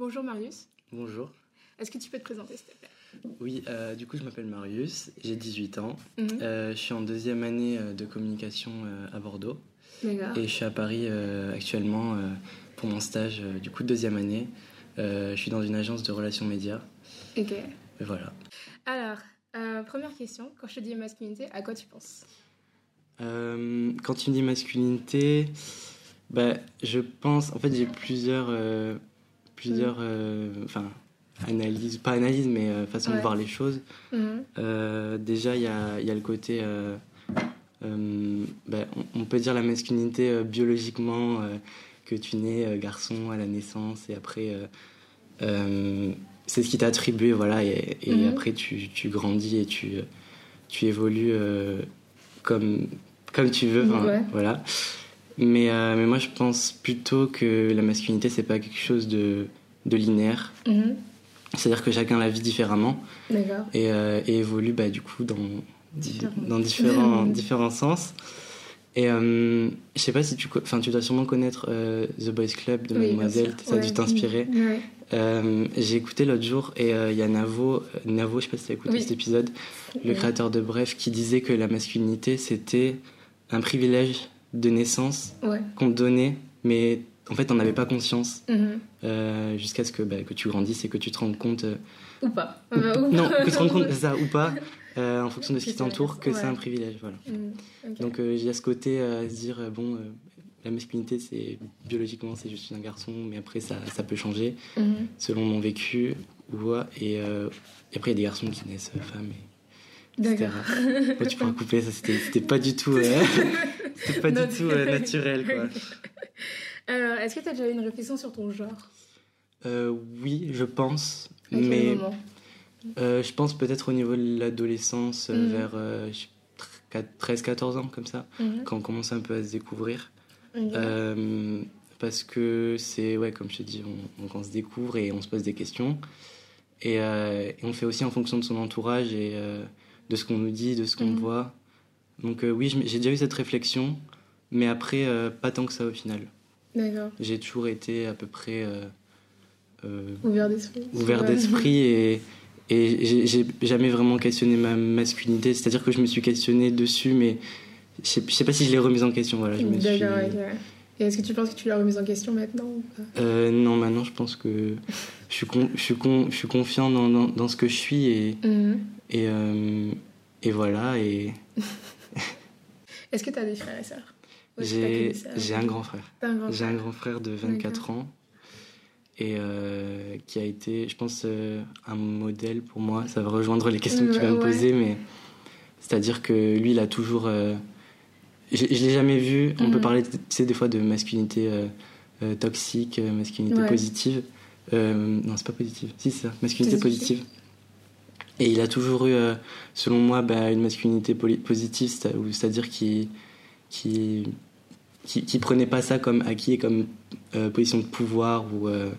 Bonjour Marius. Bonjour. Est-ce que tu peux te présenter s'il te plaît? Oui, euh, du coup, je m'appelle Marius, j'ai 18 ans. Mhm. Euh, je suis en deuxième année euh, de communication à Bordeaux. Et je suis à Paris euh, actuellement pour mon stage, du coup, de deuxième année. Je suis dans une agence de relations médias. Ok. Et voilà. Alors, première question. Quand je te dis masculinité, à quoi tu penses? Quand tu me dis masculinité, bah, je pense. En fait, j'ai plusieurs. Euh, plusieurs. euh, Enfin, analyses. Pas analyses, mais euh, façon de voir les choses. Mhm. Euh, déjà, il y a, il y a le côté. euh, euh, ben, on, on peut dire la masculinité euh, biologiquement, euh, que tu nais euh, garçon à la naissance et après. euh, euh, c'est ce qui t'a attribué, voilà, et, et Mhm. après tu, tu grandis et tu, euh, tu évolues euh, comme, comme tu veux, enfin, Ouais. voilà. Mais, euh, mais moi je pense plutôt que la masculinité c'est pas quelque chose de, de linéaire, Mhm. c'est-à-dire que chacun la vit différemment et, euh, et évolue bah, du coup dans, di- Différents. dans différents, différents sens. Et euh, je sais pas si tu, enfin tu dois sûrement connaître euh, The Boys Club de Oui, Mademoiselle, ça a dû t'inspirer. Ouais. Euh, J'ai écouté l'autre jour et il y a Navo, Navo, je sais pas si tu as écouté Oui. cet épisode, le Ouais. créateur de Bref, qui disait que la masculinité c'était un privilège de naissance qu'on te donnait, mais en fait on n'avait pas conscience Mhm. euh, jusqu'à ce que, bah, que tu grandisses et que tu te rendes compte. euh, Ou pas. ou- Euh, ou- non, que tu te rendes compte, c'est ça, ou pas, en fonction de ce qui t'entoure, que c'est un privilège. Voilà. Mhm. Donc il y a ce côté à se dire, bon, la masculinité, c'est biologiquement, c'est juste un garçon, mais après, ça, ça peut changer Mhm. selon mon vécu. ou Et, et après, il y a des garçons qui naissent femmes, et, etc. D'accord. Bon, tu pourras couper, ça, c'était pas du tout, euh, pas Non, du tout euh, naturel, quoi. Alors, est-ce que tu as déjà eu une réflexion sur ton genre? Euh, oui, je pense, À quel mais moment? euh, je pense peut-être au niveau de l'adolescence, euh, Mhm. vers euh, 13-14 ans, comme ça, Mhm. quand on commence un peu à se découvrir. Euh, parce que c'est, ouais, comme je te dis, on, on- on se découvre et on se pose des questions. Et, euh, et on fait aussi en fonction de son entourage et euh, de ce qu'on nous dit, de ce qu'on Mhm. voit. Donc euh, oui, j'ai déjà eu cette réflexion, mais après, euh, pas tant que ça au final. D'accord. J'ai toujours été à peu près euh, euh, Ouvert d'esprit. ouvert d'esprit et, et j'ai- jamais vraiment questionné ma masculinité. C'est-à-dire que je me suis questionné dessus, mais je sais, je sais pas si je l'ai remise en question. Voilà, je me suis... Et est-ce que tu penses que tu l'as remise en question maintenant ou pas? Euh, non, maintenant je pense que je suis, con- je suis, con- je suis confiant dans, dans, dans ce que je suis et, Mhm. et, euh, et voilà. Et Est-ce que tu as des frères et sœurs? Ou est-ce que t'as que j'ai un grand frère. J'ai un grand frère de 24 ans et euh, qui a été, je pense, euh, un modèle pour moi. Ça va rejoindre les questions que tu vas me Ouais. poser, mais c'est-à-dire que lui, il a toujours. euh, je je l'ai jamais vu. On Mhm. peut parler, tu sais, des fois de masculinité toxique, masculinité Ouais. positive. Non, c'est pas positive. Si, c'est ça, masculinité Positive. Et il a toujours eu, selon moi, bah, une masculinité positive, c'est-à-dire qui, qui, qui, qui prenait pas ça comme acquis et comme euh, position de pouvoir ou euh,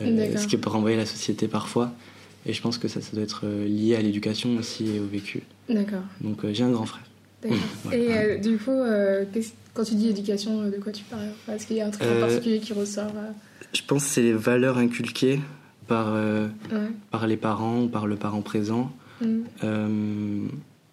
euh, ce qui peut renvoyer la société parfois. Et je pense que ça, ça doit être lié à l'éducation aussi et au vécu. D'accord. Donc j'ai un grand frère. D'accord. Et du coup, quand tu dis éducation, de quoi tu parles? Est-ce qu'il y a un truc en particulier qui ressort Je pense que c'est les valeurs inculquées par, ouais. par les parents ou par le parent présent. Euh,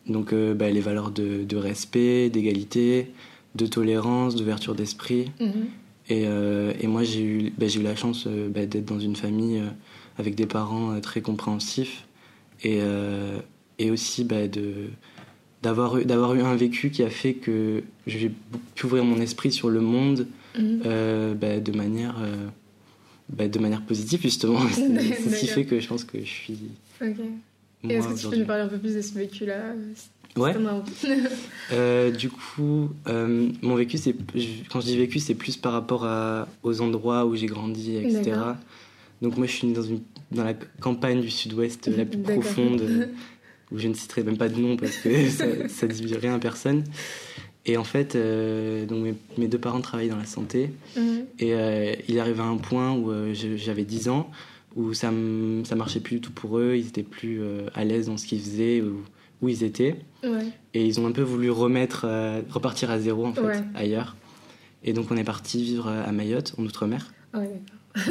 donc bah, les valeurs de, de respect, d'égalité, de tolérance, d'ouverture d'esprit. Mhm. Et, euh, et moi, j'ai eu, bah, eu la chance euh, bah, d'être dans une famille euh, avec des parents très compréhensifs et, et aussi bah, de, d'avoir, eu, un vécu qui a fait que j'ai pu ouvrir mon esprit sur le monde Mhm. de, manière, bah, de manière positive, justement. c'est, ce qui fait que je pense que je suis. Ok. Moi, Et est-ce que tu peux nous parler un peu plus de ce vécu-là Ouais. Euh, du coup, euh, mon vécu, c'est quand je dis vécu, c'est plus par rapport à, aux endroits où j'ai grandi, etc. Donc moi, je suis né dans, une, dans la campagne du sud-ouest la plus profonde, euh, où je ne citerai même pas de nom parce que ça, ça dit rien à personne. Et en fait, euh, donc mes, mes deux parents travaillaient dans la santé. Et euh, il arrive à un point où euh, j'avais 10 ans, où ça, ça marchait plus du tout pour eux, ils étaient plus euh, à l'aise dans ce qu'ils faisaient, où, où ils étaient. Ouais. Et ils ont un peu voulu remettre, euh, repartir à zéro en fait, Ouais. ailleurs. Et donc on est parti vivre à Mayotte, en Outre-mer. Ah.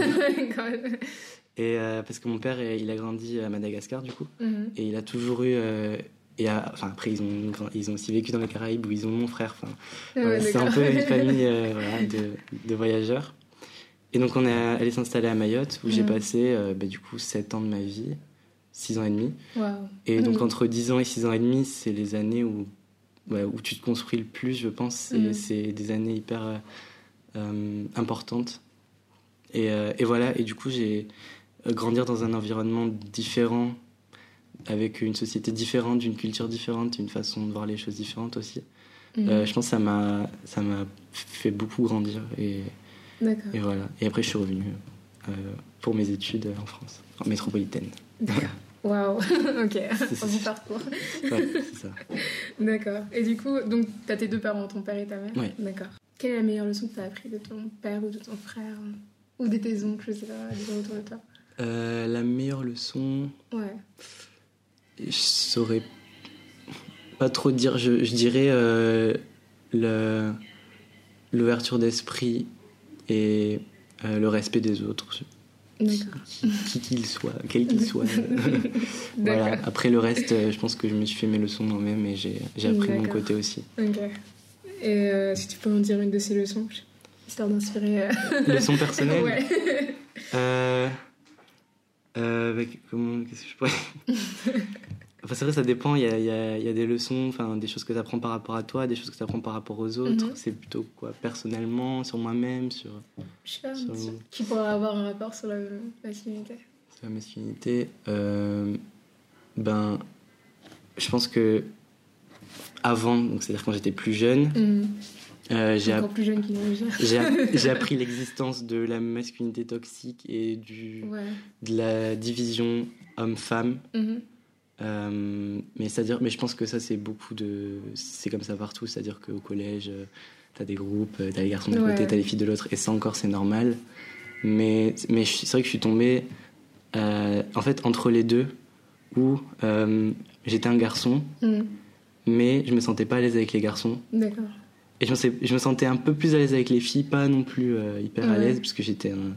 Et euh, parce que mon père, il a grandi à Madagascar, du coup. Mhm. Et il a toujours eu. euh, et enfin, après, ils ont, ils ont aussi vécu dans les Caraïbes où ils ont mon frère. Enfin, voilà, c'est un peu une famille euh, voilà, de, de voyageurs. Et donc, on est allé s'installer à Mayotte où j'ai Mhm. passé, euh, bah, du coup, 7 ans de ma vie, 6 ans et demi. Et donc, entre 10 ans et 6 ans et demi, c'est les années où, ouais, où tu te construis le plus, je pense. C'est Mhm. c'est des années hyper euh, euh, importantes. Et, euh, et voilà, et du coup, j'ai grandir dans un environnement différent, avec une société différente, une culture différente, une façon de voir les choses différentes aussi. Euh, je pense que ça m'a fait beaucoup grandir. Et, et voilà. Et après, je suis revenu pour mes études en France, en métropolitaine. D'accord. Waouh. ok. Bon parcours. Ouais, c'est ça. D'accord. Et du coup, donc, t'as tes deux parents, ton père et ta mère Ouais. D'accord. Quelle est la meilleure leçon que t'as appris de ton père ou de ton frère Ou de tes oncles, je sais pas, des gens autour de toi Euh, la meilleure leçon, Ouais. je saurais pas trop dire. Je, je dirais euh, le- l'ouverture d'esprit et euh, le respect des autres. Qui qui qu'ils soient, quels qu'ils soient. voilà. Après le reste, euh, je pense que je me suis fait mes leçons moi-même et j'ai j'ai appris de mon côté aussi. Ok. Et euh, si tu peux en dire une de ces leçons, histoire d'inspirer. euh, Leçons personnelles. ouais. Euh, euh, avec- comment, qu'est-ce que je pourrais. Enfin, c'est vrai, ça dépend. Il y a, y a- y a des leçons, enfin, des choses que tu apprends par rapport à toi, des choses que tu apprends par rapport aux autres. Mhm. C'est plutôt quoi Personnellement, sur moi-même, sur, Je sais pas, Sur- qui pourrait avoir un rapport sur la masculinité sur la masculinité. Euh, ben, je pense que avant, donc c'est-à-dire quand j'étais plus jeune, Mhm. euh, j'ai app- appris l'existence de la masculinité toxique et du, Ouais. de la division homme-femme. Mhm. Euh, mais c'est-à-dire, mais je pense que ça c'est beaucoup de, c'est comme ça partout, c'est-à-dire qu'au collège, euh, t'as des groupes, euh, t'as les garçons d'un Ouais. côté, t'as les filles de l'autre, et ça encore c'est normal. Mais mais c'est vrai que je suis tombé, euh, en fait, entre les deux, où euh, j'étais un garçon, Mhm. mais je me sentais pas à l'aise avec les garçons, D'accord. et je me, sais- je me sentais un peu plus à l'aise avec les filles, pas non plus hyper à l'aise, puisque j'étais un,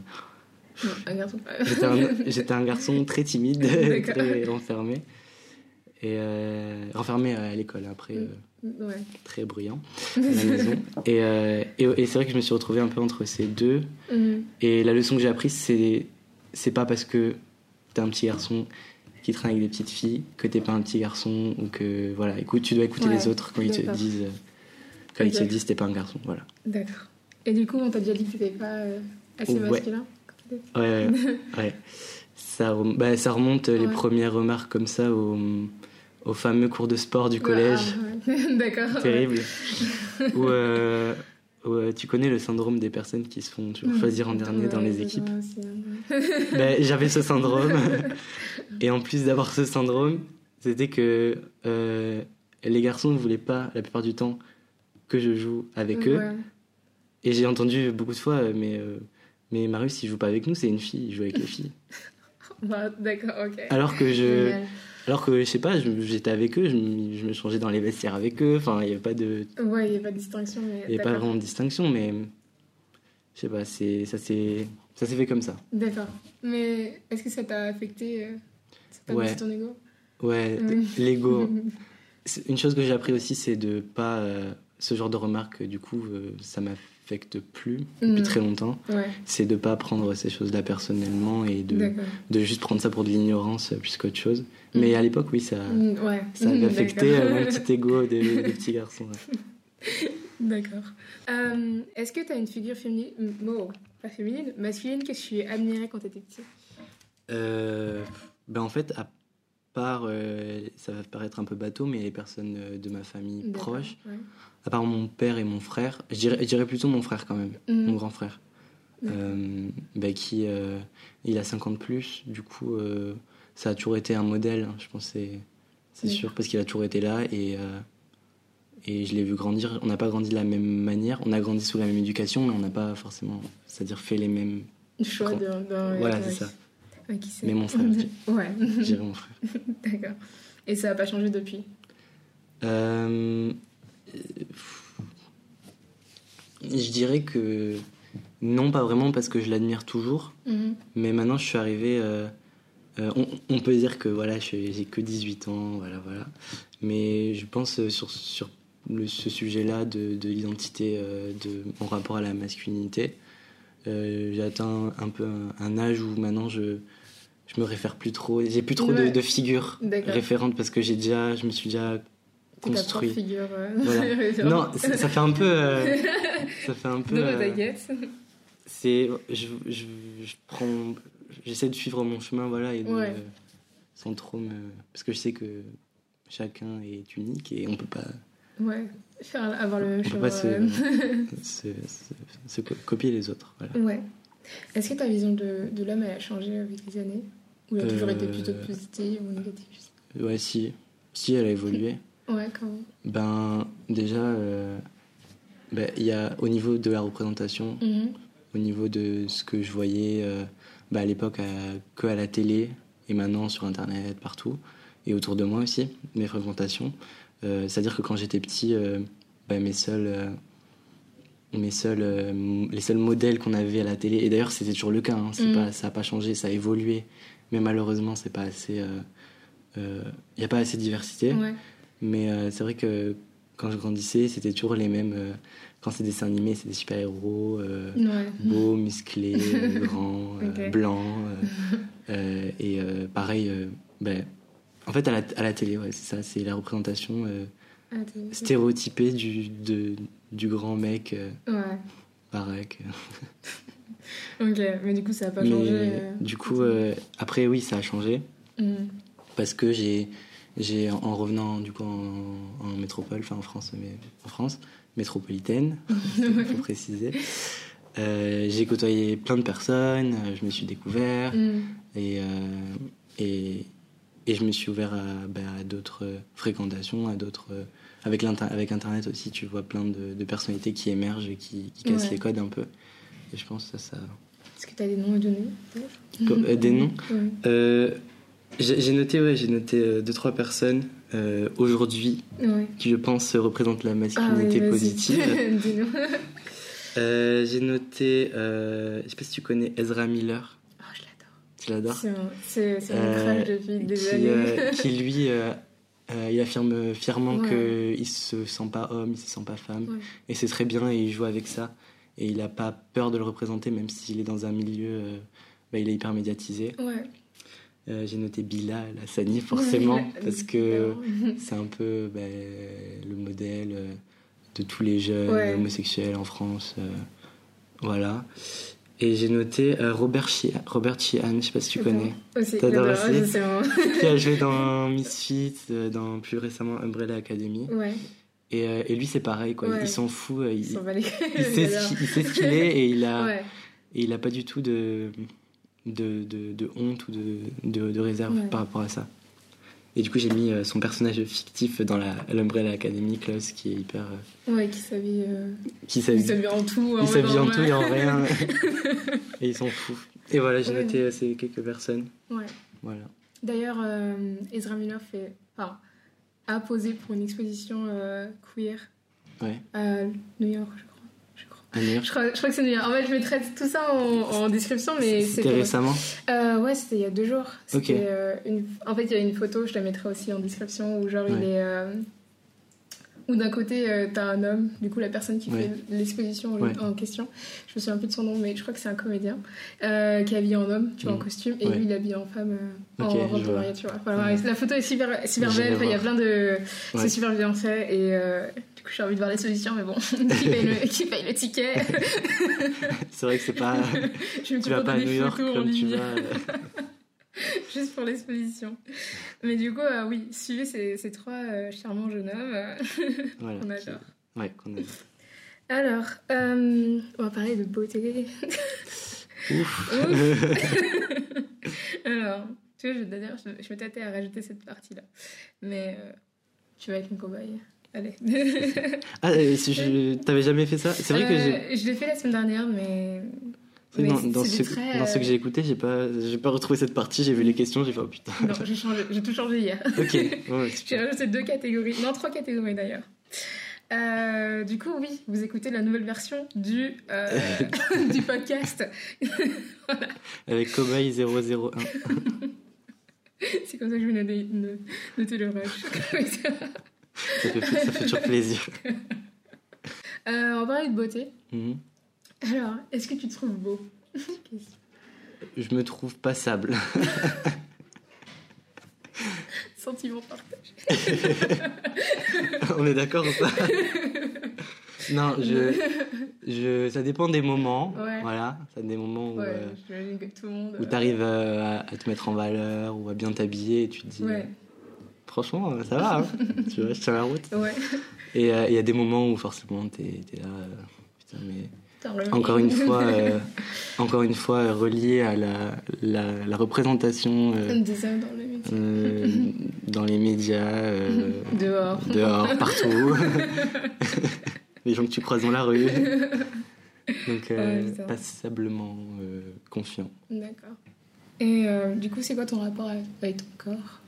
Non, un garçon. J'étais un, un garçon très timide, très renfermé. Et euh, renfermé à l'école, après euh, Ouais. très bruyant à la maison. Et, euh, et, et c'est vrai que je me suis retrouvé un peu entre ces deux. Mhm. Et la leçon que j'ai apprise, c'est, c'est pas parce que t'es un petit garçon qui traîne avec des petites filles que t'es pas un petit garçon ou que voilà, écoute, tu dois écouter Ouais, les autres quand ils te disent euh, quand ils te disent t'es pas un garçon, voilà. D'accord. Et du coup, on t'a déjà dit que t'étais pas euh, assez Ouais. masculin t'étais- Ouais, ouais, ouais. Ça, bah, ça remonte euh, les Ouais. premières remarques comme ça au, au fameux cours de sport du collège. Ah, ouais. D'accord. ouais. Terrible. où, euh, où, euh, tu connais le syndrome des personnes qui se font toujours choisir en dernier dans Ouais, les équipes. Ben, J'avais ce syndrome. Et en plus d'avoir ce syndrome, c'était que euh, les garçons ne voulaient pas, la plupart du temps, que je joue avec eux. Ouais. Et j'ai entendu beaucoup de fois, mais, euh, mais Marius, il joue pas avec nous, c'est une fille, il joue avec les filles. Bah, D'accord, ok. Alors que je, Génial. Alors que je sais pas, j'étais avec eux, je, me- je me changeais dans les vestiaires avec eux. Enfin, il y avait pas de, Ouais, il n'y a pas de distinction. Il y avait pas vraiment de distinction, mais je sais pas, c'est, ça s'est, ça s'est fait comme ça. D'accord. Mais est-ce que ça t'a affecté euh, Ça t'a Ouais. ton ego? Ouais, l'ego. Une chose que j'ai appris aussi, c'est de pas, euh, ce genre de remarques, du coup, euh, ça m'affecte plus depuis Mhm. très longtemps. Ouais, C'est de pas prendre ces choses-là personnellement et de, de juste prendre ça pour de l'ignorance plus qu'autre chose. Mhm. Mais à l'époque, oui, ça, Mm, Ouais. ça avait Mm, affecté d'accord. euh, mon petit ego de, de petit garçon. ouais. D'accord. Euh, Est-ce que tu as une figure féminine, oh, pas féminine, masculine que tu admirais quand tu étais petit Euh, ben en fait, à part, euh, ça va paraître un peu bateau, mais les personnes de ma famille proche. À part mon père et mon frère, je dirais, je dirais plutôt mon frère quand même, Mhm. mon grand frère, D'accord. euh, ben qui, euh, il a 50 plus, du coup, euh, ça a toujours été un modèle, hein, je pense, c'est sûr, parce qu'il a toujours été là et, et je l'ai vu grandir. On n'a pas grandi de la même manière, on a grandi sous la même éducation, mais on n'a pas forcément, c'est-à-dire fait les mêmes. Choix Voilà, c'est ça. Ouais, qui sait. Mais mon frère, ouais, Je dirais mon frère. d'accord. Et ça n'a pas changé depuis? Euh, je dirais que non, pas vraiment parce que je l'admire toujours. Mhm. Mais maintenant, je suis arrivé. euh, euh, on, on peut dire que voilà, j'ai que 18 ans, voilà, voilà. Mais je pense euh, sur, sur le- ce sujet-là de, de l'identité, euh, de mon rapport à la masculinité, euh, j'ai atteint un peu un, un âge où maintenant je, je me réfère plus trop. J'ai plus trop de, Ouais. de figures référentes parce que j'ai déjà, je me suis déjà Construit. figure. euh, Voilà. Non, ça, ça fait un peu. euh, ça fait un peu. Non, euh, c'est je, je, je prends j'essaie de suivre mon chemin voilà et de, Ouais. sans trop me parce que je sais que chacun est unique et on peut pas Ouais, faire, avoir le même on peut pas se, euh. se, se- se co- copier les autres voilà. Ouais. Est-ce que ta vision de, de l'homme elle a changé avec les années? Ou elle a toujours été Euh, plutôt positive ou négative ouais si si elle a évolué pas. Ouais, quand même. ben déjà euh, ben, y a au niveau de la représentation Mhm. au niveau de ce que je voyais euh, bah, à l'époque que à la télé et maintenant sur internet partout et autour de moi aussi mes fréquentations Euh, c'est à dire que quand j'étais petit euh, bah, mes seuls mes seuls les seuls modèles qu'on avait à la télé et d'ailleurs c'était toujours le cas hein, Mhm. pas ça a pas changé ça a évolué mais malheureusement c'est pas assez il n'y a pas assez de diversité Ouais. Mais euh, c'est vrai que quand je grandissais c'était toujours les mêmes euh, quand c'est des dessins animés c'est des super héros Ouais. beau, musclé, euh, grand, euh, Ok. blanc. euh, euh, et euh, pareil, euh, ben, en fait, à la, à la télé, ouais, c'est ça, c'est la représentation euh, stéréotypée du, de, du grand mec euh, Ouais. baraque. Ok, mais du coup ça a pas Mais changé. euh. du coup, euh, après, oui, ça a changé Mhm. parce que j'ai, j'ai en revenant du coup en, en métropole, enfin en France, mais en France métropolitaine, faut préciser. euh, j'ai côtoyé plein de personnes, euh, je me suis découvert. Et, euh, et, et je me suis ouvert à, bah, à d'autres fréquentations, à d'autres. avec, Internet aussi, tu vois plein de, de personnalités qui émergent et qui, qui cassent Ouais. les codes un peu. Et je pense que ça. ça... Est-ce que t'as des noms à donner Comme- euh, des noms? Ouais. J'ai noté, ouais, j'ai noté euh, deux, trois personnes euh, aujourd'hui Ouais. qui, je pense, représentent la Ah oui, masculinité vas-y. positive. Euh, j'ai noté, euh, je sais pas si tu connais Ezra Miller. Oh, je l'adore. Tu l'adores? C'est mon crush depuis des qui, années. qui, lui, il affirme fièrement Ouais. qu'il se sent pas homme, il se sent pas femme. Ouais. Et c'est très bien et il joue avec ça. Et il a pas peur de le représenter, même s'il est dans un milieu, bah, il est hyper médiatisé. Ouais. Euh, J'ai noté Bilal Hassani, forcément, parce que c'est un peu bah, le modèle euh, de tous les jeunes Ouais. homosexuels en France. euh, voilà. Et j'ai noté euh, Robert, Chia- Robert Sheehan, je sais pas si tu connais. Aussi, T'adores aussi qui a joué dans Misfits, dans plus récemment Umbrella Academy. Ouais, Et, et lui, c'est pareil, quoi. Ouais. Il s'en fout. il Il, il sait ce qu'il- il sait ce qu'il est et il a, et il a pas du tout de, de, de, de honte ou de, de, réserve Ouais. par rapport à ça. Et du coup, j'ai mis euh, son personnage fictif dans la l'Umbrella Academy, Klaus, qui est hyper. euh, Ouais, qui s'habille. euh, qui Il s'habille en tout. il s'habille en tout et en rien. et il s'en fout. Et voilà, j'ai Ouais. noté euh, ces quelques personnes. Ouais. Voilà. D'ailleurs, euh, Ezra Miller fait, enfin, a posé pour une exposition euh, queer Ouais. à New York, je. Je crois, je que c'est New York. En fait, je mettrai tout ça en, en description, mais C'était récemment Euh, ouais, c'était il y a deux jours. Ok. C'était, euh, une... En fait, il y a une photo, je la mettrai aussi en description, où genre il est. euh, Où d'un côté, euh, t'as un homme, du coup, la personne qui Ouais. fait l'exposition en- Ouais. en question, je me souviens plus de son nom, mais je crois que c'est un comédien, qui est habillé en homme, tu vois, en Mm. costume, et lui, il est habillé en femme, en robe de mariée, tu vois. La photo est super, super belle, enfin, il y a plein de. C'est super bien fait, et du coup, j'ai envie de voir l'exposition, mais bon, qui paye le, qui paye le ticket C'est vrai que c'est pas. Je me tu vas pas à New York comme tu vas. euh, Juste pour l'exposition. Mais du coup, euh, oui, suivez ces, ces trois euh, charmants jeunes hommes. Voilà. On adore. Ouais, qu'on adore. Alors, euh, on va parler de beauté. Ouf. Alors, tu vois, je, d'ailleurs, je, je me tâtais à rajouter cette partie-là. Mais tu vas être une cobaye. Allez. ah, euh, t'avais jamais fait ça C'est vrai que j'ai. Euh, je l'ai fait la semaine dernière, mais. Dans, dans, ce, dans que euh, j'ai écouté, j'ai pas, j'ai pas retrouvé cette partie. J'ai vu les questions, j'ai fait oh putain. Non, j'ai changé- j'ai tout changé hier. ok. Ouais, J'ai rajouté deux catégories, non, trois catégories d'ailleurs. Euh, du coup, oui, vous écoutez la nouvelle version du, euh, du podcast. voilà. Avec Cowboy 001. C'est comme ça que je vais noter le rush. Ça, fait, ça fait toujours plaisir. Euh, on va parler de beauté. Mhm. Alors, est-ce que tu te trouves beau? Je me trouve passable. Sentiment partagé. On est d'accord ou pas? Non, je, je, ça dépend des moments. Voilà, ça des moments où, euh, que tout le monde, où tu arrives à, te mettre en valeur ou à bien t'habiller et tu te dis. Ouais. Franchement, ça va, hein. tu vois, je tiens la route. Ouais. Et euh, il y a des moments où forcément t'es es là. Euh, putain, mais encore une fois, euh, encore une fois relié à la, la, la représentation euh, dans, les médias, euh, dans les médias dehors, dehors, partout, les gens que tu croises dans la rue. Donc passablement confiant. D'accord. Et du coup, c'est quoi ton rapport avec ton corps?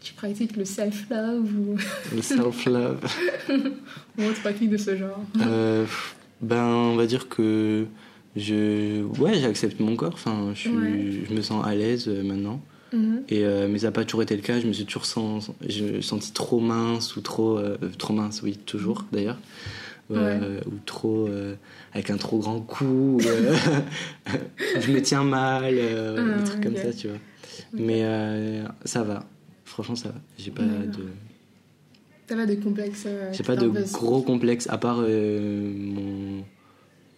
Tu pratiques le self-love ou... Le self-love. ou autre pratique de ce genre euh, Ben, on va dire que je... Ouais, j'accepte mon corps. Enfin, je, suis... je me sens à l'aise euh, maintenant. Mhm. Et, euh, mais ça n'a pas toujours été le cas. Je me suis toujours sens... je senti trop mince ou trop... trop mince, oui, toujours d'ailleurs. ou trop avec un trop grand cou je me tiens mal ah, des trucs comme ça tu vois mais ça va franchement, ça va. J'ai pas de. T'as pas de complexe euh, J'ai pas de gros complexe, à part euh, mon.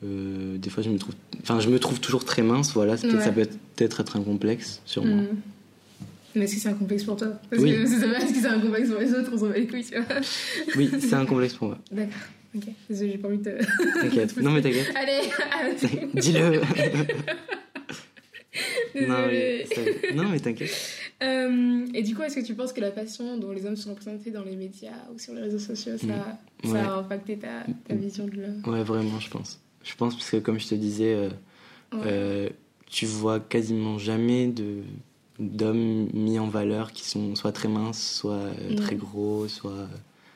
Euh, des fois, je me trouve. Enfin, je me trouve toujours très mince, voilà. Ça peut peut-être être un complexe sur moi. Mm. Mais est-ce que c'est un complexe pour toi? Parce oui. que c'est est-ce que c'est un complexe pour les autres On s'en bat les couilles, tu vois. Oui, c'est un complexe pour moi. D'accord. Ok. Désolé, j'ai pas envie de. T'inquiète. Non, mais t'inquiète. Allez, Dis-le Non, mais, t'inquiète. Euh, et du coup, est-ce que tu penses que la façon dont les hommes sont représentés dans les médias ou sur les réseaux sociaux, ça, mm. ça a impacté ta, ta, vision de l'homme? Ouais, vraiment, je pense. Je pense parce que, comme je te disais, euh, euh, tu vois quasiment jamais de d'hommes mis en valeur qui sont soit très minces, soit très gros, soit.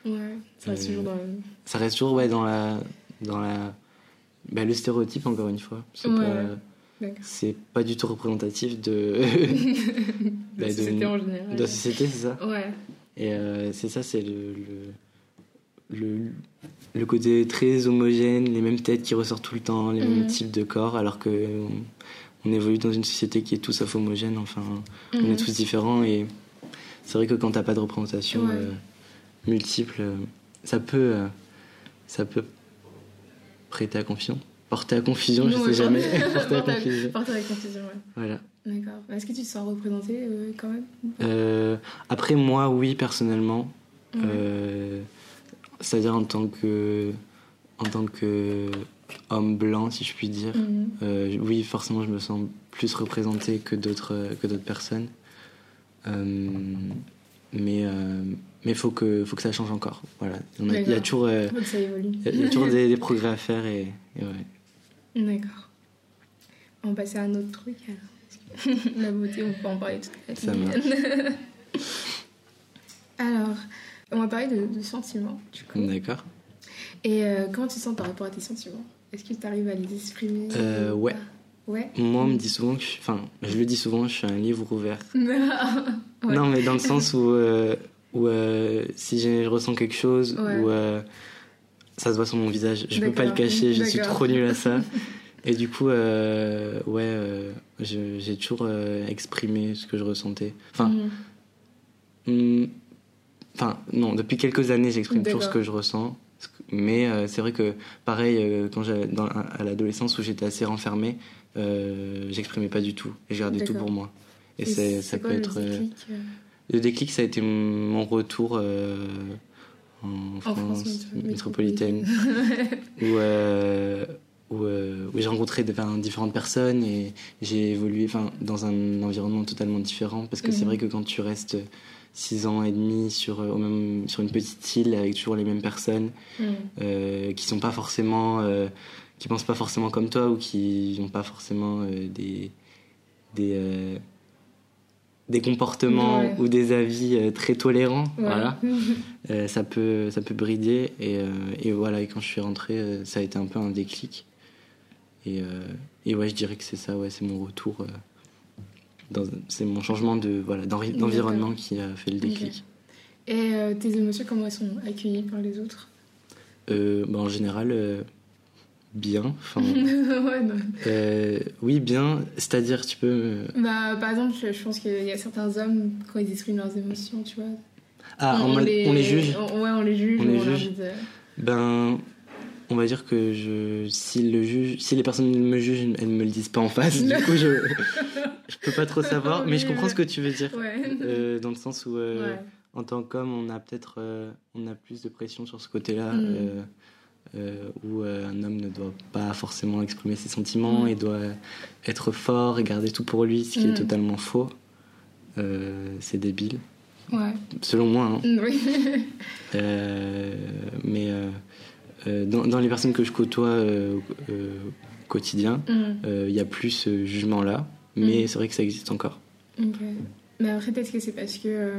Ouais, ça reste toujours dans. Ça reste toujours ouais, dans la. Dans la bah, le stéréotype, encore une fois. C'est pas c'est pas du tout représentatif de, de, la société en général. De la société, c'est ça Ouais. Et euh, c'est ça, c'est le, le, le, côté très homogène, les mêmes têtes qui ressortent tout le temps, les mêmes mhm. types de corps, alors que on, évolue dans une société qui est tout sauf homogène, enfin, on est mhm. tous différents et c'est vrai que quand t'as pas de représentation euh, multiple, euh, ça peut, ça peut prêter à confiance porter à confusion, je sais jamais. porter à confusion. Porter à confusion, ouais. Voilà. D'accord. Est-ce que tu te sens représenté euh, quand même euh, Après, moi, oui, personnellement. Euh, c'est-à-dire en tant que. En tant que homme blanc, si je puis dire. Mhm. oui, forcément, je me sens plus représenté que d'autres que d'autres personnes. mais mais faut que faut que ça change encore. Voilà. Il y a toujours. Il y a toujours des, des, progrès à faire et, et ouais. D'accord. On va passer à un autre truc alors. la beauté, on peut en parler toute la Ça alors, on va parler de, sentiments, du coup. D'accord. Et euh, comment tu sens par rapport à tes sentiments? Est-ce que tu arrives à les exprimer? Euh, Ouais. Ouais? Moi, on me dit souvent que je, enfin, je le dis souvent, je suis un livre ouvert. Non, mais dans le sens où, euh, où euh, si je ressens quelque chose, ou ça se voit sur mon visage. Je peux pas le cacher, je suis trop nul à ça. Et du coup, euh, ouais, euh, j'ai toujours euh, exprimé ce que je ressentais. Enfin, mhm. hmm, enfin non, depuis quelques années, j'exprime toujours ce que je ressens. Mais c'est vrai que, pareil, quand dans, à l'adolescence où j'étais assez renfermé, j'exprimais pas du tout. Et je gardais tout pour moi. Et, ça peut être. Le déclic, ça a été mon retour en, France, métropolitaine, où, euh, euh, où, j'ai rencontré différentes personnes et j'ai évolué dans un environnement totalement différent. Parce que c'est mhm. vrai que quand tu restes six ans et demi sur, au même, sur une petite île avec toujours les mêmes personnes euh, qui sont pas forcément qui pensent pas forcément comme toi ou qui n'ont pas forcément des des des comportements Ouais. ou des avis euh, très tolérants. Ouais. Voilà. Euh, ça peut ça peut brider et, euh, et voilà et quand je suis rentré ça a été un peu un déclic et, et ouais je dirais que c'est ça ouais c'est mon retour c'est mon changement de voilà d'environnement qui a fait le déclic Et tes émotions, comment elles sont accueillies par les autres? Bah, en général bien enfin Ouais, non. euh, oui bien c'est-à-dire tu peux me- Bah, par exemple, je, je pense qu'il y a certains hommes, quand ils expriment leurs émotions, tu vois. ah on les juge on- ouais, on les juge. On les juge. de- Ben, on va dire que je, si le juge, si les personnes me jugent, elles me le disent pas en face. du coup, je, je peux pas trop savoir, mais je comprends ce que tu veux dire. Ouais. Euh, dans le sens où, euh, ouais. en tant qu'homme, on a peut-être, euh, on a plus de pression sur ce côté-là, Mm. Euh, où euh, un homme ne doit pas forcément exprimer ses sentiments Mm. et doit être fort et garder tout pour lui, ce qui Mm. est totalement faux. Euh, c'est débile, Ouais. selon moi. hein. Mm, Oui. Mais dans, dans les personnes que je côtoie au quotidien, Mm. il y a plus ce jugement-là, mais Mm. c'est vrai que ça existe encore. Ok. Mais après, peut-être que c'est parce que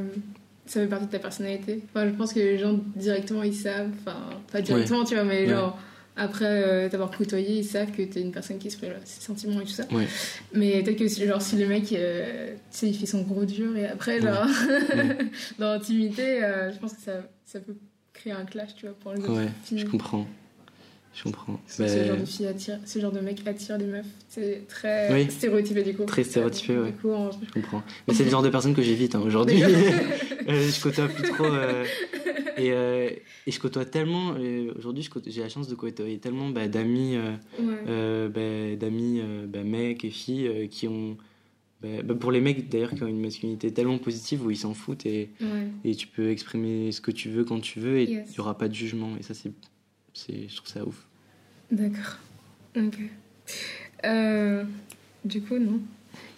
ça fait partie de ta personnalité. Enfin, je pense que les gens directement ils savent, enfin, pas directement, tu vois, mais Ouais. genre après euh, t'avoir côtoyé, ils savent que t'es une personne qui exprime ses sentiments et tout ça. Ouais. Mais peut-être que genre, si le mec, euh, tu sais, il fait son gros dur et après, genre, dans l'intimité, euh, je pense que ça, ça peut créer un clash, tu vois, pour autres Ouais, je comprends. Je comprends. Ce ce genre de fille attire, ce genre de mec attire les meufs. C'est très Oui. stéréotypé du coup. Très stéréotypé, ouais. Du coup, Je comprends. Mais c'est le genre de personne que j'évite hein, aujourd'hui. Euh, je côtoie plus trop. euh, et, euh, et je côtoie tellement. aujourd'hui, j'ai la chance de côtoyer tellement bah, d'amis. euh, Ouais. bah, d'amis bah, mecs et filles qui ont pour les mecs d'ailleurs qui ont une masculinité tellement positive où ils s'en foutent et, Ouais. et tu peux exprimer ce que tu veux quand tu veux et il Yes. n'y aura pas de jugement et ça c'est je trouve ça ouf D'accord. Ok. Euh, du coup, non.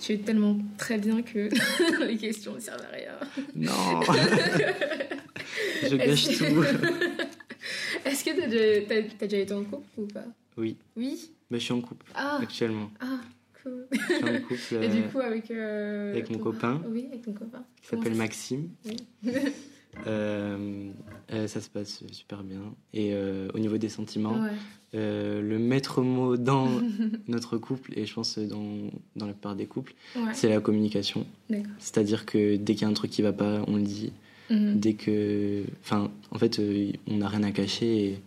Tu es tellement très bien que les questions ne servent à rien. non je gâche Est-ce tout Est-ce que t'as déjà, t'as déjà été en couple ou pas? Oui Oui? bah, je suis en couple Ah, actuellement ah, cool. je suis en couple Et euh, du coup, avec. euh, avec mon copain. Oui, avec ton copain. qui s'appelle Maxime Oui. Euh, euh, ça se passe super bien et euh, au niveau des sentiments Ouais. euh, le maître mot dans notre couple et je pense dans, dans la plupart des couples Ouais. c'est la communication. C'est-à-dire que dès qu'il y a un truc qui va pas, on le dit. Mhm. Dès que. Enfin, en fait, on n'a rien à cacher. Et,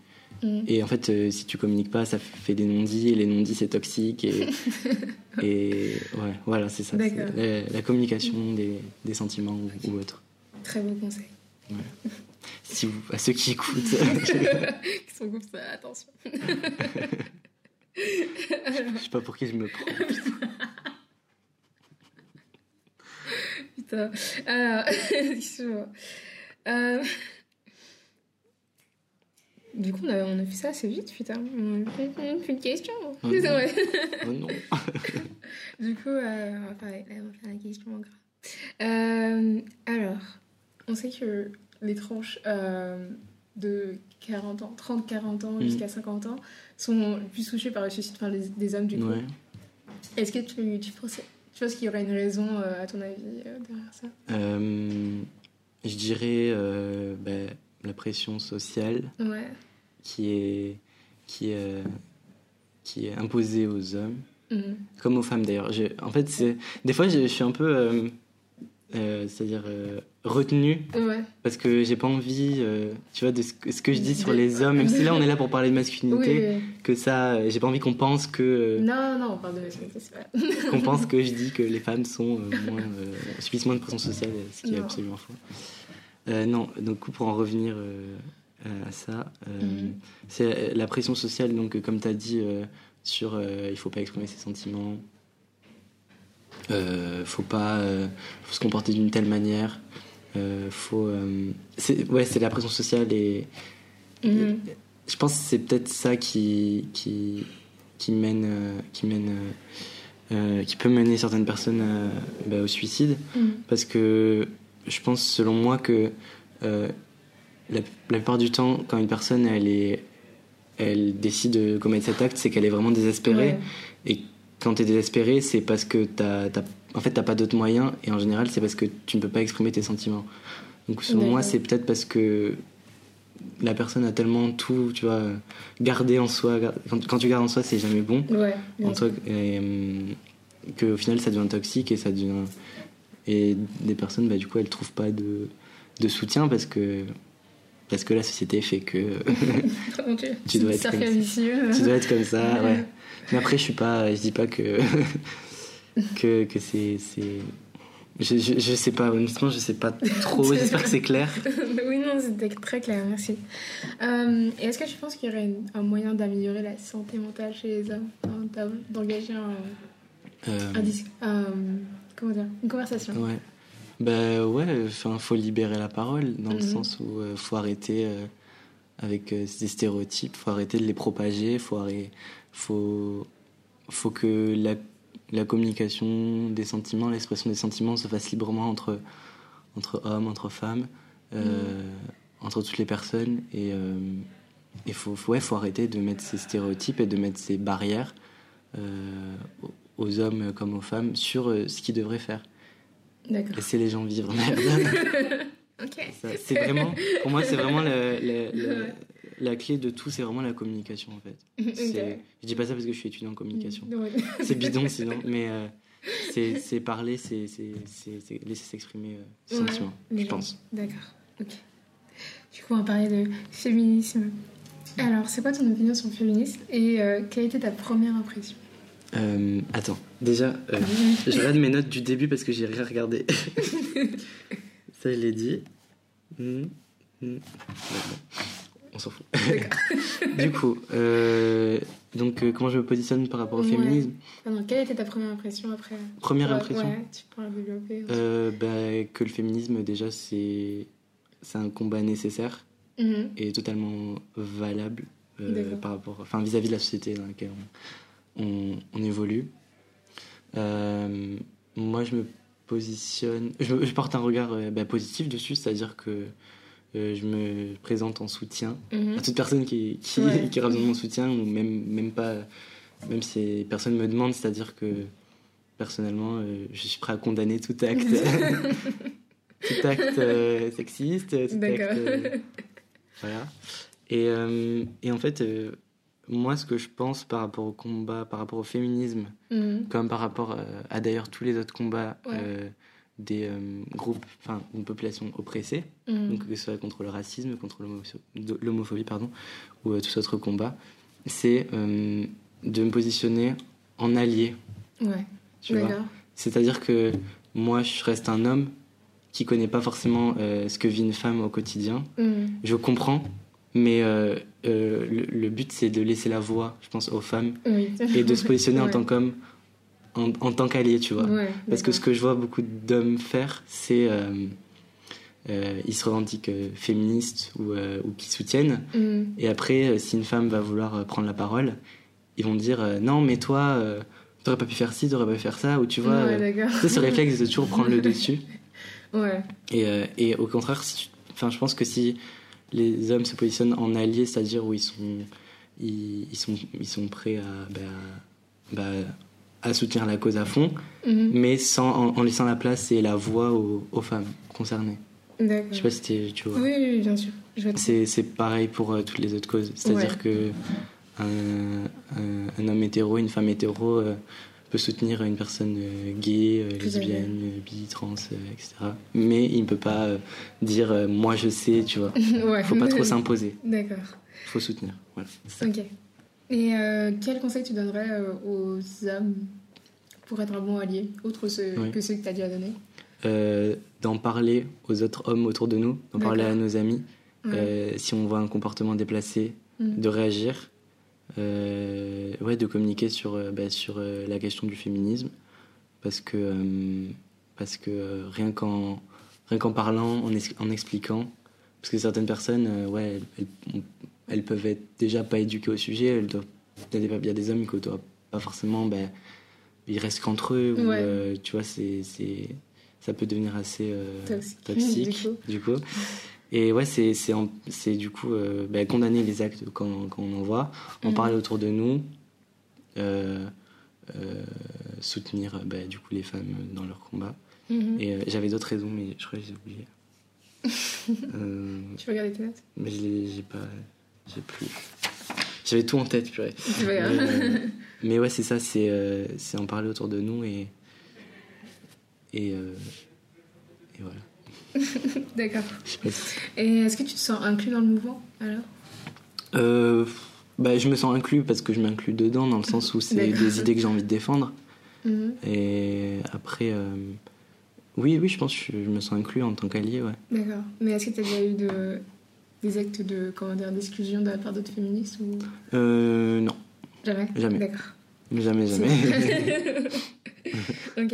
Mhm. et en fait, si tu communiques pas, ça fait des non-dits. Et les non-dits, c'est toxique. Et, et ouais, voilà, c'est ça. La, la communication des, des sentiments ou, ou autre. Très beau conseil. Si vous, à ceux qui écoutent. Qui sont couple, ça, attention. je sais pas pour qui je me prends. Putain. Alors, excuse-moi. Euh, Du coup, on a, on a fait ça assez vite, putain. On a fait on a fait une question. Oh non. vrai. Oh non. Du coup, euh, on, va faire, on va faire la question en gras. Euh, alors, on sait que les tranches euh, de 40 ans, 30-40 ans Mhm. jusqu'à 50 ans sont plus touchées par le suicide enfin, les- des hommes du coup. Ouais. Est-ce que tu, tu, penses, tu penses qu'il y aurait une raison, euh, à ton avis, euh, derrière ça? Je dirais ben, la pression sociale. Ouais. qui est, qui est, qui est imposée aux hommes, Mhm. comme aux femmes d'ailleurs. En fait, des fois, je, je suis un peu, euh, euh, c'est-à-dire euh, retenu Ouais. parce que j'ai pas envie, euh, tu vois, de ce, que- ce que je dis sur De- les hommes, même si là on est là pour parler de masculinité, oui. que ça, j'ai pas envie qu'on pense que, euh, Non, non, on parle de masculinité, c'est pas. qu'on pense que je dis que les femmes sont euh, moins, euh, subissent moins de pression sociale, ce qui est absolument faux. Euh, non, donc pour en revenir à ça, Mhm. c'est la pression sociale, donc comme tu as dit, sur il faut pas exprimer ses sentiments, euh, faut pas euh, faut se comporter d'une telle manière, faut euh, c'est ouais c'est la pression sociale et Mhm. je pense que c'est peut-être ça qui qui qui mène euh, qui mène euh, euh, qui peut mener certaines personnes euh, bah, au suicide Mhm. parce que je pense selon moi que euh, la, la plupart du temps quand une personne elle est elle décide de commettre cet acte c'est qu'elle est vraiment désespérée Ouais. et quand tu es désespéré, c'est parce que t'as, t'as- en fait, t'as pas d'autres moyens, et en général, c'est parce que tu ne peux pas exprimer tes sentiments. Donc, selon moi, c'est peut-être parce que la personne a tellement tout, tu vois, gardé en soi. Quand, quand tu gardes en soi, c'est jamais bon. Ouais. En toi, et, hum, qu'au final, ça devient toxique et ça devient. Et des personnes, bah, du coup, elles trouvent pas de, de soutien parce que, parce que la société fait que. Tu dois être comme ça. tu dois être comme ça, ouais. Mais après, je suis pas, je dis pas que que, que c'est je, je, je sais pas honnêtement je sais pas trop j'espère que c'est clair oui, non, c'était très clair, merci. Euh, et est-ce que tu penses qu'il y aurait une- un moyen d'améliorer la santé mentale chez les hommes Enfin, d'a- D'engager un, Euh, un comment dire, une conversation? Ouais bah ouais enfin faut libérer la parole dans le Mhm. sens où euh, faut arrêter euh, avec ces stéréotypes faut arrêter de les propager faut arrêter, faut faut que la la communication des sentiments l'expression des sentiments se fasse librement entre entre hommes entre femmes euh, entre toutes les personnes et euh, il faut, faut, ouais, faut arrêter de mettre ces stéréotypes et de mettre ces barrières euh, aux- hommes comme aux femmes sur ce qu'ils devraient faire. D'accord. Laisser les gens vivre, merde. Ok. Ça, c'est vraiment, pour moi, c'est vraiment le- le- le- Ouais. La clé de tout, c'est vraiment la communication en fait. C'est- Je dis pas ça parce que je suis étudiant en communication. C'est bidon sinon, mais euh, c'est parler, c'est laisser s'exprimer euh, ses Ouais, sentiments, je pense. D'accord. Ok. Du coup, on va parler de féminisme. Alors, c'est quoi ton opinion sur le féminisme et euh, quelle était ta première impression? Euh, attends, déjà, euh, je regarde mes notes du début parce que j'ai rien regardé. Ça, je l'ai dit. Hmm, hmm. On s'en fout. du coup, euh, donc, euh, comment je me positionne par rapport au Ouais. féminisme quelle était ta première impression après Première impression Ouais, tu pourras développer. euh, bah, Que le féminisme, déjà, c'est c'est un combat nécessaire Mhm. et totalement valable par rapport, enfin vis-à-vis de la société dans laquelle on, on, on évolue. Moi, je me positionne, je, je porte un regard bah, positif dessus, c'est-à-dire que euh, je me présente en soutien Mhm. à toute personne qui, qui, Ouais. qui aura besoin de mon soutien ou même, même pas, même si personne me demande, c'est-à-dire que personnellement, euh, je suis prêt à condamner tout acte, tout acte euh, sexiste, tout acte. Voilà. Et, et en fait, moi, ce que je pense par rapport au combat, par rapport au féminisme, Mhm. comme par rapport à d'ailleurs tous les autres combats Ouais. Des euh, groupes, enfin, d'une population oppressée, Mhm. donc que ce soit contre le racisme, contre l'homophobie, pardon, ou euh, tout autre combat, c'est euh, de me positionner en allié. Ouais. C'est-à-dire que moi, je reste un homme qui connaît pas forcément ce que vit une femme au quotidien. Mhm. Je comprends, mais le, le but, c'est de laisser la voix, je pense, aux femmes Oui. et de se positionner en tant qu'homme, en, en tant qu'allié, tu vois. Ouais, Parce que ce que je vois beaucoup d'hommes faire, c'est. euh, euh, ils se revendiquent euh, féministes ou, ou qui soutiennent. Mhm. Et après, si une femme va vouloir prendre la parole, ils vont dire Non, mais toi, euh, t'aurais pas pu faire ci, t'aurais pas pu faire ça, ou tu vois. ouais, tu sais, ce réflexe de toujours prendre le dessus. Ouais. Et, et au contraire, si tu- je pense que si les hommes se positionnent en alliés, c'est-à-dire où ils sont, ils, ils sont, ils sont prêts à, bah, bah, à soutenir la cause à fond, Mhm. mais sans, en, en laissant la place et la voix aux, aux femmes concernées. D'accord. Je sais pas si tu vois. Oui, oui, bien sûr. C'est, c'est pareil pour euh, toutes les autres causes. C'est-à-dire que un, un- un homme hétéro, une femme hétéro euh, peut soutenir une personne euh, gay, euh, lesbienne, euh, bi, trans, euh, etc. Mais il ne peut pas euh, dire euh, moi je sais, tu vois. ouais. Faut pas trop s'imposer. D'accord. Faut soutenir. Voilà. C'est ça. Ok. Et euh, quel conseil tu donnerais euh, aux hommes pour être un bon allié, autre Oui. que ceux que tu as déjà donnés? Euh, d'en parler aux autres hommes autour de nous, d'en parler à nos amis. Ouais. Euh, si on voit un comportement déplacé, Mhm. de réagir, ouais, de communiquer sur, bah, sur la question du féminisme, parce que, parce que rien qu'en rien qu'en parlant, en, expliquant, parce que certaines personnes, euh, ouais, elles, elles- elles peuvent être déjà pas éduquées au sujet, elles doivent, il y a des- il y a des hommes qui doivent pas forcément, bah, ils restent qu'entre eux, ou, euh, tu vois, c'est, c'est, ça peut devenir assez euh, Toxique, toxique, du du coup. Et ouais, c'est, c'est, c'est du coup euh, bah, condamner les actes quand, quand on en voit, en Mhm. parler autour de nous, soutenir bah, du coup les femmes dans leur combat. Mhm. Et j'avais d'autres raisons, mais je crois que j'ai oublié. tu regarder tes notes? Mais j'ai pas. J'ai plus. J'avais tout en tête, purée. Mais, mais, ouais, c'est ça, c'est c'est en parler autour de nous et. Et, et voilà. D'accord. Et est-ce que tu te sens inclus dans le mouvement alors? Euh, bah, Je me sens inclus parce que je m'inclus dedans, dans le sens où c'est des idées que j'ai envie de défendre. Mhm. Et après, euh, oui, oui, je pense que je me sens inclus en tant qu'allié, ouais. D'accord. Mais est-ce que tu as déjà eu de, des actes de, comment dire, d'exclusion de la part d'autres féministes ou... Euh, non. Jamais? Jamais. D'accord. Jamais, jamais. ok.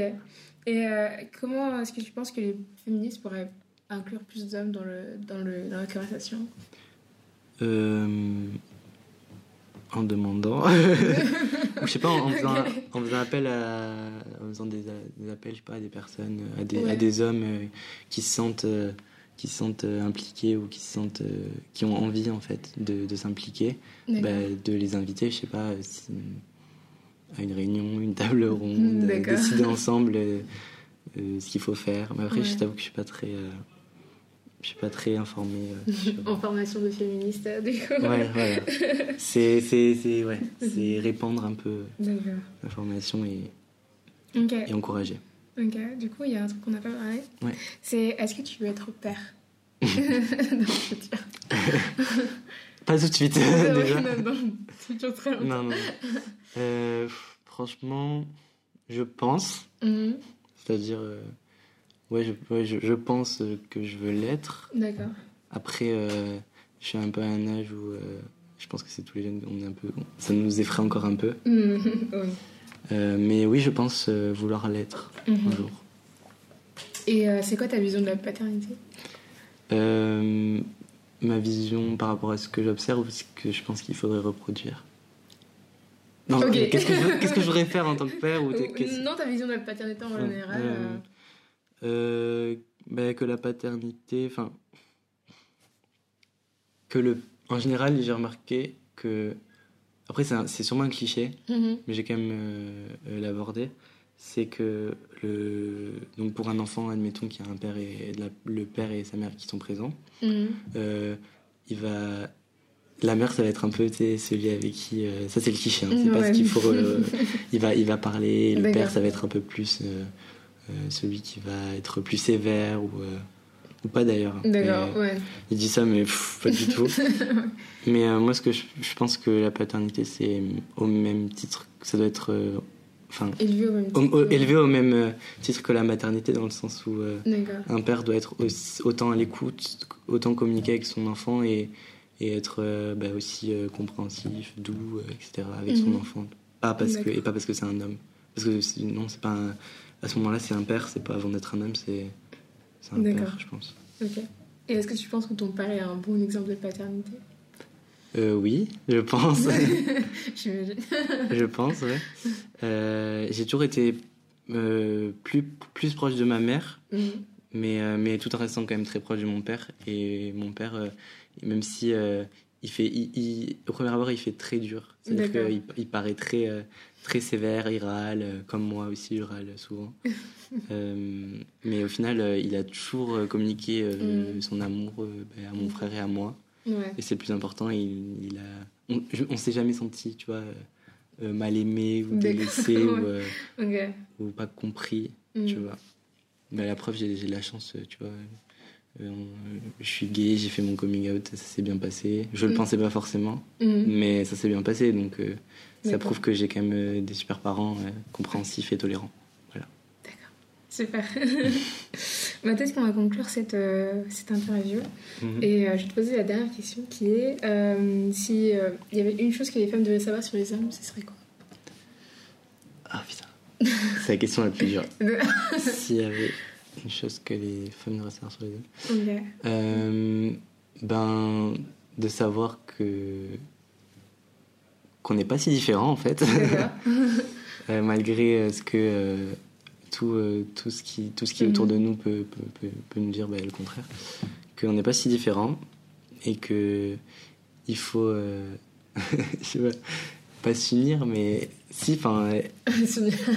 Et euh, comment est-ce que tu penses que les féministes pourraient inclure plus d'hommes dans, le, dans, le, dans la conversation? Euh, En demandant. je sais pas, en, faisant, en faisant appel à. En faisant des, des, appels, je sais pas, à des personnes, à des, à des hommes euh, qui se sentent. Euh, qui se sentent impliqués ou qui se sentent qui ont envie en fait de, de s'impliquer bah, de les inviter je sais pas à une réunion une table ronde décider ensemble ce qu'il faut faire mais après je t'avoue que je suis pas très je suis pas très informée. Euh, en formation de féministe, euh, du coup. Ouais, voilà. c'est, c'est, ouais, c'est répandre un peu l'information et, et encourager. Ok, du coup, il y a un truc qu'on n'a pas parlé. Ouais. C'est est-ce que tu veux être père? Pas tout de suite, déjà. Non, non, c'est très longtemps. Non, non. Euh, franchement, je pense. Mhm. C'est-à-dire. Euh, Ouais, je, je, je, pense que je veux l'être. D'accord. Après, euh, je suis un peu à un âge où je pense que c'est tous les jeunes, on est un peu, ça nous effraie encore un peu. oui. Euh, mais oui, je pense vouloir l'être un Mhm. jour. Et c'est quoi ta vision de la paternité? Ma vision par rapport à ce que j'observe, c'est que je pense qu'il faudrait reproduire. Non, qu'est-ce que, je- qu'est-ce que je voudrais faire en tant que père ou Ou- Non, ta vision de la paternité en général. Euh, euh, Euh, ben, que la paternité, enfin, que le, en général, j'ai remarqué que, après c'est sûrement un cliché, mhm. mais j'ai quand même euh, euh, l'aborder, c'est que le, donc pour un enfant, admettons qu'il y a un père et la- le père et sa mère qui sont présents, Mhm. euh, il va, la mère ça va être un peu celui avec qui, euh, ça c'est le cliché, hein, c'est pas ce qu'il faut, il va, il va parler, le père ça va être un peu plus celui qui va être plus sévère ou, ou pas d'ailleurs. D'accord, ouais. Il dit ça, mais pff, pas du tout. mais euh, moi, ce que je, je pense que la paternité, c'est au même titre, que ça doit être. euh, Enfin, Élevé au même au- titre. au- élevé au même euh, titre que la maternité, dans le sens où euh, un père doit être aussi- autant à l'écoute, autant communiquer avec son enfant et, et être euh, bah, aussi euh, compréhensif, doux, euh, etc. avec son Mhm. enfant. Pas parce que, et pas parce que c'est un homme. Parce que non, c'est pas un- à ce moment-là, c'est un père, c'est pas avant d'être un homme, c'est c'est un D'accord. père, je pense. Ok. Et est-ce que tu penses que ton père est un bon exemple de paternité? Euh, oui, je pense. J'imagine. je pense, ouais. Euh, J'ai toujours été euh, plus, plus proche de ma mère, Mhm. mais, euh, mais tout en restant quand même très proche de mon père. Et mon père, euh, même si euh, il fait, il, il- au premier abord, il fait très dur. C'est-à-dire qu'il il paraît très, euh, très sévère, il râle, euh, comme moi aussi, je râle souvent. Euh, mais au final, euh, il a toujours communiqué Mm. son amour ben, à mon frère et à moi. Ouais. Et c'est le plus important. Il, il a, on, on s'est jamais senti, tu vois, mal aimé ou délaissé ou, pas compris, tu vois. Mais la preuve, j'ai de la chance, tu vois. Euh, je suis gay, j'ai fait mon coming out, ça s'est bien passé. Je le Mhm. pensais pas forcément, mais ça s'est bien passé. Donc euh, ça D'accord. prouve que j'ai quand même euh, des super parents euh, compréhensifs et tolérants. Super. bah, Peut-être qu'on va conclure cette, euh, cette interview. Mhm. Et euh, je vais te poser la dernière question qui est euh, si euh, il y avait une chose que les femmes devaient savoir sur les hommes, ce serait quoi? Ah putain, c'est la question la plus dure. S'il y avait une chose que les femmes devraient savoir sur les hommes. Ben, de savoir que qu'on n'est pas si différents en fait. Euh, malgré euh, ce que euh, tout, euh, tout ce qui tout ce qui est autour Mhm. de nous peut, peut, peut, peut nous dire ben, le contraire, qu'on n'est pas si différents et que il faut je sais pas, pas s'unir mais si, enfin.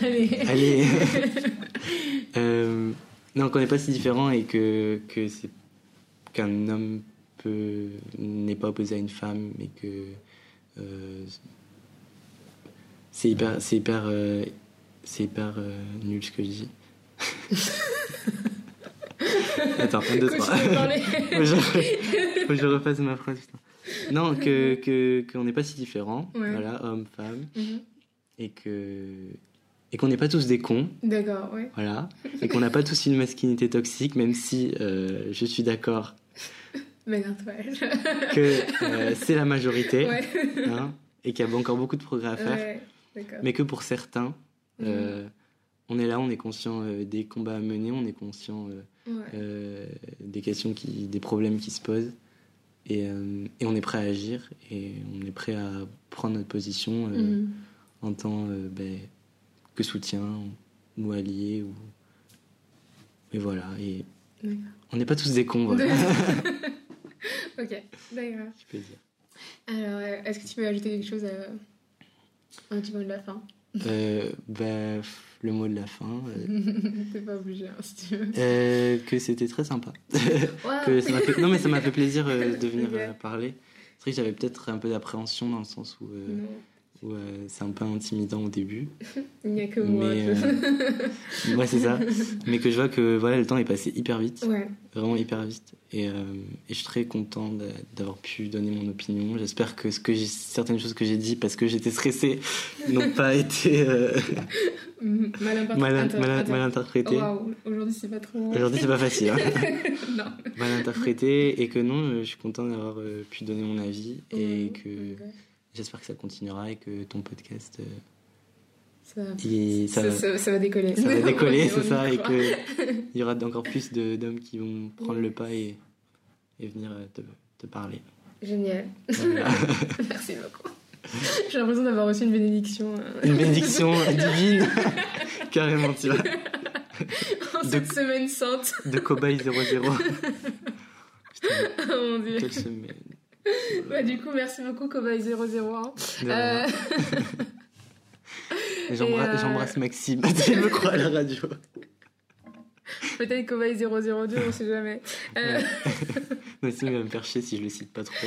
Allez. Allez. non, qu'on n'est pas si différents et que, que c'est qu'un homme peut n'est pas opposé à une femme, mais que euh, c'est hyper, c'est hyper, euh, c'est hyper euh, nul ce que je dis. Attends, un, deux, trois. Faut que je, que je refasse ma phrase. Putain. Non, que que qu'on n'est pas si différents, Ouais. voilà, hommes, femmes, Mhm. et que et qu'on n'est pas tous des cons, D'accord, ouais. voilà, et qu'on n'a pas tous une masculinité toxique, même si euh, je suis d'accord Mais non, toi. que euh, c'est la majorité, Ouais. hein, et qu'il y a encore beaucoup de progrès à faire, Ouais. Mais que pour certains, Mhm. euh, on est là, on est conscient euh, des combats à mener, on est conscient euh, Ouais. des questions, qui, des problèmes qui se posent, et, et on est prêt à agir, et on est prêt à prendre notre position Mhm. en tant ben, que soutien ou allié. Ou... Et voilà, et on n'est pas tous des cons, voilà, ok, d'accord. je peux dire. Alors, est-ce que tu peux ajouter quelque chose à un petit mot de la fin Euh, ben, le mot de la fin, euh, T'es pas obligé, hein, si tu veux. euh, que c'était très sympa. Que ça fait... Non, mais ça m'a fait plaisir euh, de venir euh, parler. C'est vrai que j'avais peut-être un peu d'appréhension dans le sens où, euh, Non, où, euh, c'est un peu intimidant au début. il n'y a que moi. Mais, euh, ouais, c'est ça. Mais que je vois que voilà, le temps est passé hyper vite. Ouais, Vraiment hyper vite. Et, euh, et je suis très content d'avoir pu donner mon opinion. J'espère que, ce que certaines choses que j'ai dit parce que j'étais stressé n'ont pas été euh, mal mal, interprétées. Aujourd'hui c'est pas trop. Aujourd'hui, c'est pas facile. hein. non. mal interprété. Et que non, je suis content d'avoir pu donner mon avis. Et que. J'espère que ça continuera et que ton podcast. euh, Ça, il- ça, ça, ça- ça va décoller. ça va décoller, c'est ça, et qu'il y aura encore plus d'hommes qui vont prendre le pas et, et venir euh, te, te parler. Génial. Voilà. Merci beaucoup. J'ai l'impression d'avoir reçu une bénédiction. euh, Une bénédiction divine, carrément, tu vois, en De- cette semaine sainte. de cobaye 00. Putain, Oh mon dieu. quelle semaine. Bah, du coup, merci beaucoup, Cobaye 001. De Euh, euh, J'embrasse Maxime, tu me crois à la radio. Peut-être Cobaye 002, on sait jamais. Euh, Maxime va me faire chier si je le cite pas trop.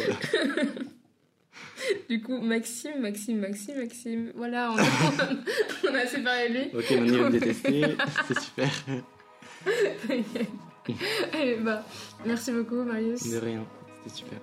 Du coup, Maxime, Maxime, Maxime, Maxime. Voilà, on a, on a de lui. Ok, va me détester, c'est super. Allez, bah, merci beaucoup, Marius. De rien, c'était super.